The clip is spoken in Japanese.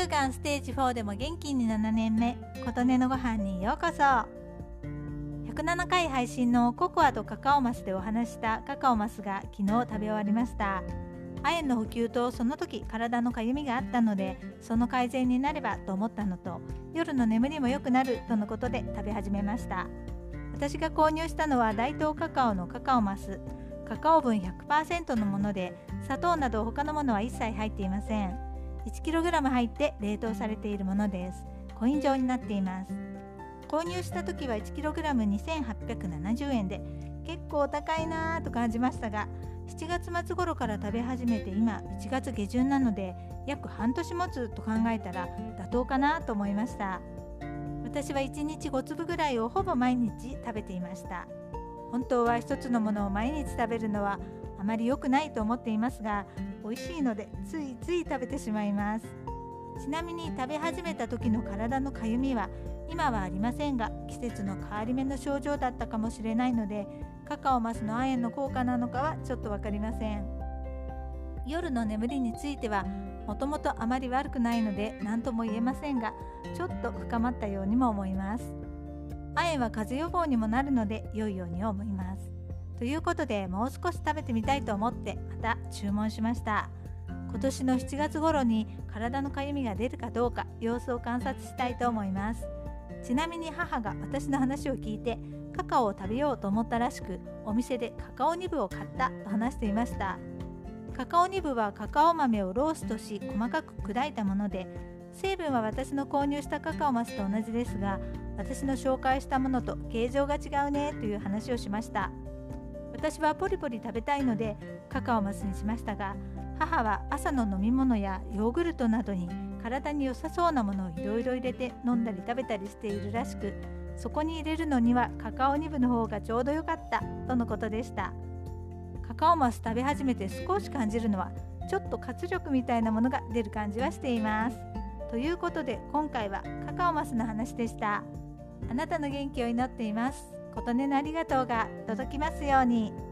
乳がんステージ4でも元気に7年目。琴音のご飯にようこそ。107回配信のココアとカカオマスでお話した。カカオマスが昨日食べ終わりました。亜鉛の補給とその時体のかゆみがあったのでその改善になればと思ったのと夜の眠りも良くなるとのことで食べ始めました。私が購入したのは大東カカオのカカオマス。カカオ分100%のもので砂糖など他のものは一切入っていません。1kg 入って冷凍されているものです。コイン状になっています。購入した時は 1kg2870 円で結構高いなぁと感じましたが7月末頃から食べ始めて今1月下旬なので約半年持つと考えたら妥当かなと思いました。私は1日5粒ぐらいをほぼ毎日食べていました。本当は一つのものを毎日食べるのはあまり良くないと思っていますが美味しいのでついつい食べてしまいます。ちなみに食べ始めた時の体のかゆみは今はありませんが季節の変わり目の症状だったかもしれないのでカカオマスの亜鉛の効果なのかはちょっと分かりません。夜の眠りについてはもともとあまり悪くないので何とも言えませんがちょっと深まったようにも思います。亜鉛は風邪予防にもなるので良いように思います。ということでもう少し食べてみたいと思ってまた注文しました。今年の7月頃に体のかゆみが出るかどうか様子を観察したいと思います。ちなみに母が私の話を聞いてカカオを食べようと思ったらしくお店でカカオニブを買ったと話していました。カカオニブはカカオ豆をローストし細かく砕いたもので成分は私の購入したカカオマスと同じですが私の紹介したものと形状が違うねという話をしました。私はポリポリ食べたいのでカカオマスにしましたが母は朝の飲み物やヨーグルトなどに体に良さそうなものをいろいろ入れて飲んだり食べたりしているらしくそこに入れるのにはカカオニブの方がちょうど良かったとのことでした。カカオマス食べ始めて少し感じるのはちょっと活力みたいなものが出る感じはしています。ということで今回はカカオマスの話でした。あなたの元気を祈っています。琴音のありがとうが届きますように。